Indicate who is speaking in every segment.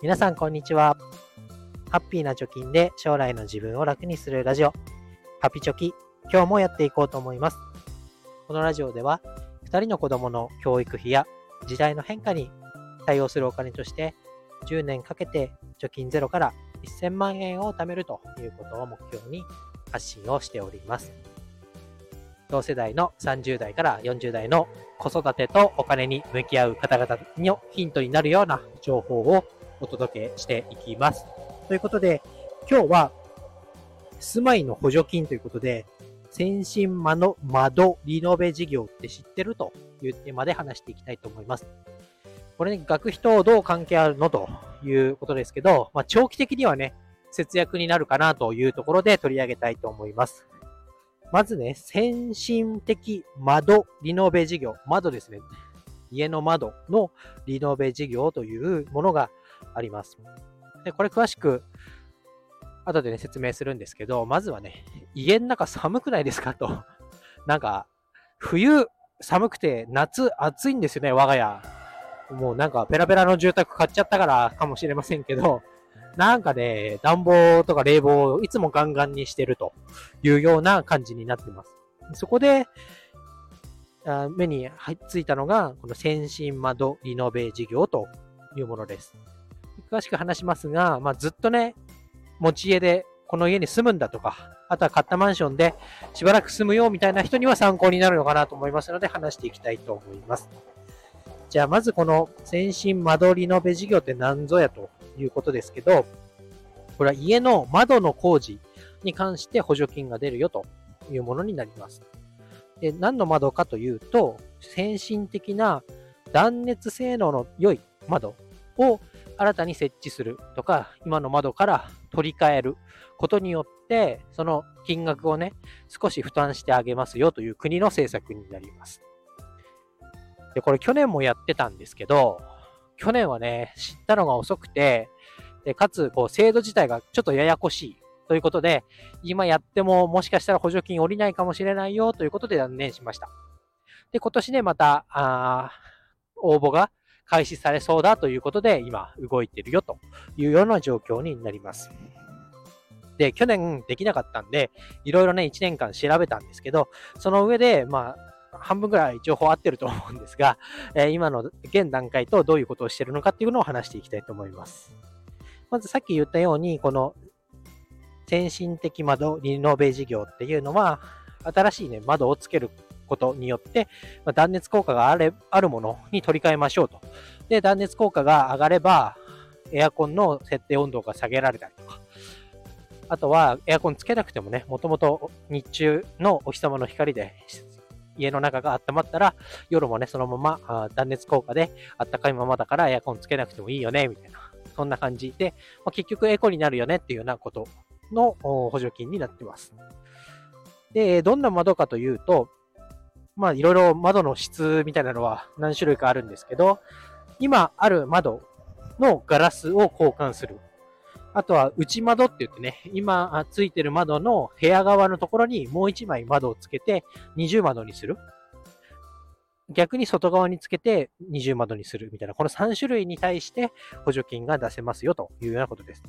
Speaker 1: 皆さんこんにちは。ハッピーな貯金で将来の自分を楽にするラジオ、ハピチョキ、今日もやっていこうと思います。このラジオでは、2人の子供の教育費や時代の変化に対応するお金として、10年かけて貯金ゼロから1000万円を貯めるということを目標に発信をしております。同世代の30代から40代の子育てとお金に向き合う方々のヒントになるような情報をお届けしていきます。ということで、今日は、住まいの補助金ということで、先進間の窓リノベ事業って知ってるというテーマで話していきたいと思います。これね、学費とどう関係あるのということですけど、まあ、長期的にはね、節約になるかなというところで取り上げたいと思います。まずね、先進的窓リノベ事業。窓ですね。家の窓のリノベ事業というものがあります。で、これ詳しく後でね、説明するんですけど、まずはね、家の中寒くないですか？と。なんか、冬寒くて夏暑いんですよね、我が家。もうなんかペラペラの住宅買っちゃったからかもしれませんけど、なんかね、暖房とか冷房をいつもガンガンにしてるというような感じになってます。そこで、あ目についたのが、この先進窓リノベ事業というものです。詳しく話しますが、まあ、ずっとね、持ち家でこの家に住むんだとか、あとは買ったマンションでしばらく住むよみたいな人には参考になるのかなと思いますので話していきたいと思います。じゃあまずこの先進窓リノベ事業って何ぞやということですけど、これは家の窓の工事に関して補助金が出るよというものになります。で何の窓かというと、先進的な断熱性能の良い窓を新たに設置するとか、今の窓から取り替えることによって、その金額をね、少し負担してあげますよという国の政策になります。で、これ去年もやってたんですけど、去年はね、知ったのが遅くて、でかつ、こう、制度自体がちょっとややこしいということで、今やってももしかしたら補助金下りないかもしれないよということで断念しました。で、今年ね、また、あ応募が開始されそうだということで、今動いてるよというような状況になります。で、去年できなかったんで、いろいろね、1年間調べたんですけど、その上で、まあ、半分ぐらい情報合ってると思うんですが、えー、今の現段階とどういうことをしてるのかっていうのを話していきたいと思います。まずさっき言ったように、この先進的窓リノベ事業っていうのは、新しいね、窓をつけることによって、ま、断熱効果があれあるものに取り替えましょうと。で、断熱効果が上がれば、エアコンの設定温度が下げられたりとか、あとはエアコンつけなくてもね、もともと日中のお日様の光で家の中が温まったら、夜もね、そのまま断熱効果で暖かいままだからエアコンつけなくてもいいよね、みたいな。そんな感じで、まあ、結局エコになるよねっていうようなことの補助金になってます。で、どんな窓かというと、まあいろいろ窓の質みたいなのは何種類かあるんですけど、今ある窓のガラスを交換する。あとは内窓って言ってね、今ついてる窓の部屋側のところにもう一枚窓をつけて二重窓にする。逆に外側につけて二重窓にするみたいな、この3種類に対して補助金が出せますよというようなことです。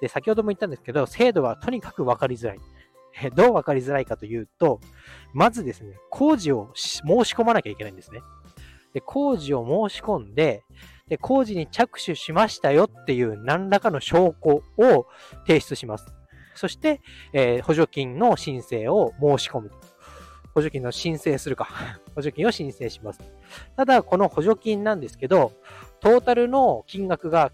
Speaker 1: で、先ほども言ったんですけど、制度はとにかくわかりづらい。どう分かりづらいかというと、まずですね、工事を申し込まなきゃいけないんですね。で工事を申し込んでで、工事に着手しましたよっていう何らかの証拠を提出します。そして、えー、補助金の申請を申し込む。補助金の申請するか。補助金を申請します。ただ、この補助金なんですけど、トータルの金額が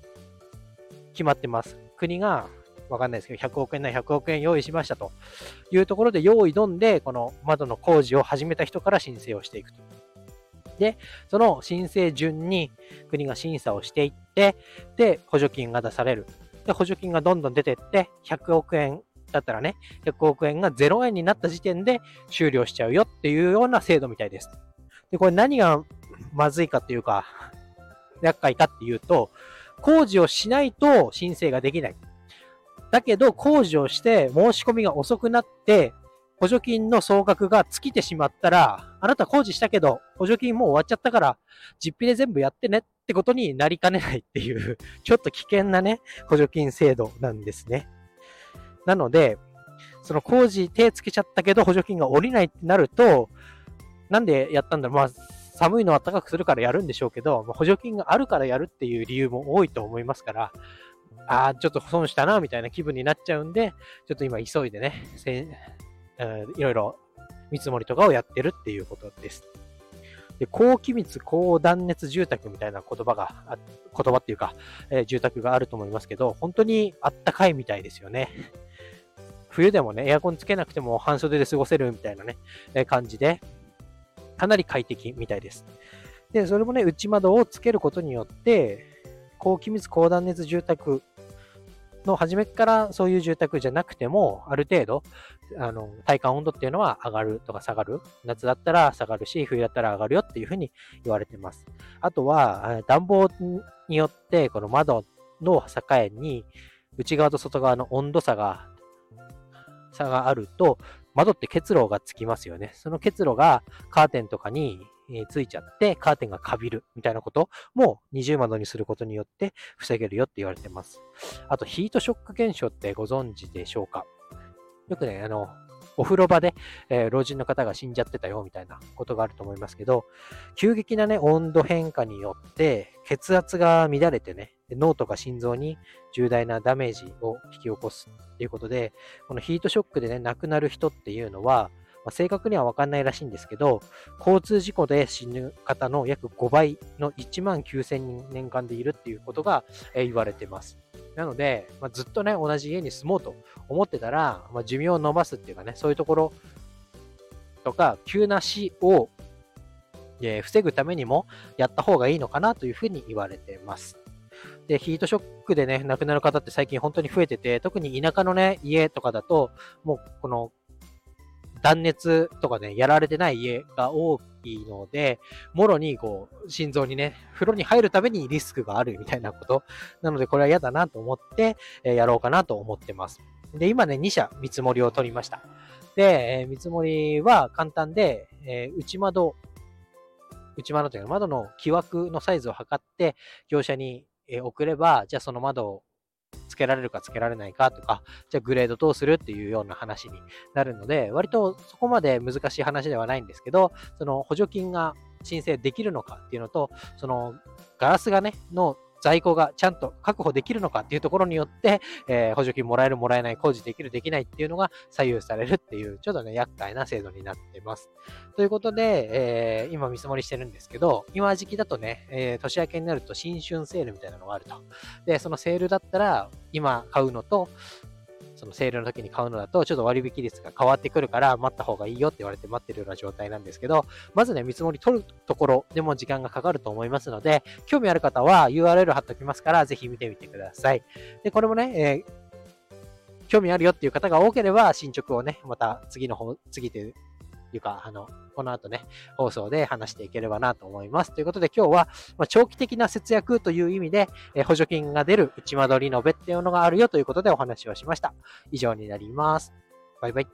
Speaker 1: 決まってます。国がわかんないですけど、100億円なら100億円用意しましたというところで、用意どんで、この窓の工事を始めた人から申請をしていくと。で、その申請順に国が審査をしていって、で、補助金が出される。で、補助金がどんどん出てって、100億円だったらね、100億円が0円になった時点で終了しちゃうよっていうような制度みたいです。で、これ何がまずいかっていうか、厄介かっていうと、工事をしないと申請ができない。だけど、工事をして申し込みが遅くなって、補助金の総額が尽きてしまったら、あなた工事したけど、補助金もう終わっちゃったから、実費で全部やってねってことになりかねないっていう、ちょっと危険なね、補助金制度なんですね。なので、その工事手つけちゃったけど補助金が下りないってなると、なんでやったんだろう。まあ、寒いのを暖かくするからやるんでしょうけど、補助金があるからやるっていう理由も多いと思いますから、ああ、ちょっと損したな、みたいな気分になっちゃうんで、ちょっと今急いでね、いろいろ見積もりとかをやってるっていうことです。で、高気密、高断熱住宅みたいな言葉が、言葉っていうか、えー、住宅があると思いますけど、本当にあったかいみたいですよね。冬でもね、エアコンつけなくても半袖で過ごせるみたいなね、えー、感じで、かなり快適みたいです。で、それもね、内窓をつけることによって、高気密、高断熱住宅の初めからそういう住宅じゃなくても、ある程度、あの、体感温度っていうのは上がるとか下がる。夏だったら下がるし、冬だったら上がるよっていうふうに言われてます。あとは、暖房によって、この窓の境に、内側と外側の温度差が、差があると、窓って結露がつきますよね。その結露がカーテンとかにえついちゃって、カーテンがカビるみたいなことも二重窓にすることによって防げるよって言われてます。あと、ヒートショック現象ってご存知でしょうか？よくね、あの、お風呂場で、えー、老人の方が死んじゃってたよみたいなことがあると思いますけど、急激なね、温度変化によって血圧が乱れてね、脳とか心臓に重大なダメージを引き起こすっていうことで、このヒートショックでね、亡くなる人っていうのは、まあ、正確にはわかんないらしいんですけど、交通事故で死ぬ方の約5倍の1万9000人年間でいるっていうことが、え言われてます。なので、まあ、ずっとね、同じ家に住もうと思ってたら、まあ、寿命を伸ばすっていうかね、そういうところとか、急な死を、え、防ぐためにもやった方がいいのかなというふうに言われてます。で、ヒートショックでね、亡くなる方って最近本当に増えてて、特に田舎のね、家とかだと、もうこの断熱とかね、やられてない家が多いので、もろにこう、心臓にね、風呂に入るためにリスクがあるみたいなこと。なので、これは嫌だなと思って、えやろうかなと思ってます。で、今ね、2社見積もりを取りました。で、え見積もりは簡単で、え内窓、内窓というか窓の木枠のサイズを測って、業者に送れば、じゃあその窓をつけられるかつけられないかとか、じゃあグレードどうするっていうような話になるので、割とそこまで難しい話ではないんですけど、その補助金が申請できるのかっていうのと、そのガラスがね、の在庫がちゃんと確保できるのかっていうところによって、えー、補助金もらえるもらえない、工事できるできないっていうのが左右されるっていう、ちょっとね、厄介な制度になってます。ということで、えー、今見積もりしてるんですけど、今時期だとね、えー、年明けになると新春セールみたいなのがあると。で、そのセールだったら、今買うのと、そのセールの時に買うのだと、ちょっと割引率が変わってくるから、待った方がいいよって言われて待ってるような状態なんですけど、まずね、見積もり取るところでも時間がかかると思いますので、興味ある方は URL 貼っておきますから、ぜひ見てみてください。で、これもね、えー、興味あるよっていう方が多ければ、進捗をね、また次の方、次でいうか、あの、この後ね、放送で話していければなと思います。ということで今日は、ま長期的な節約という意味で、え補助金が出る内間取りのべっていうのがあるよということでお話をしました。以上になります。バイバイ。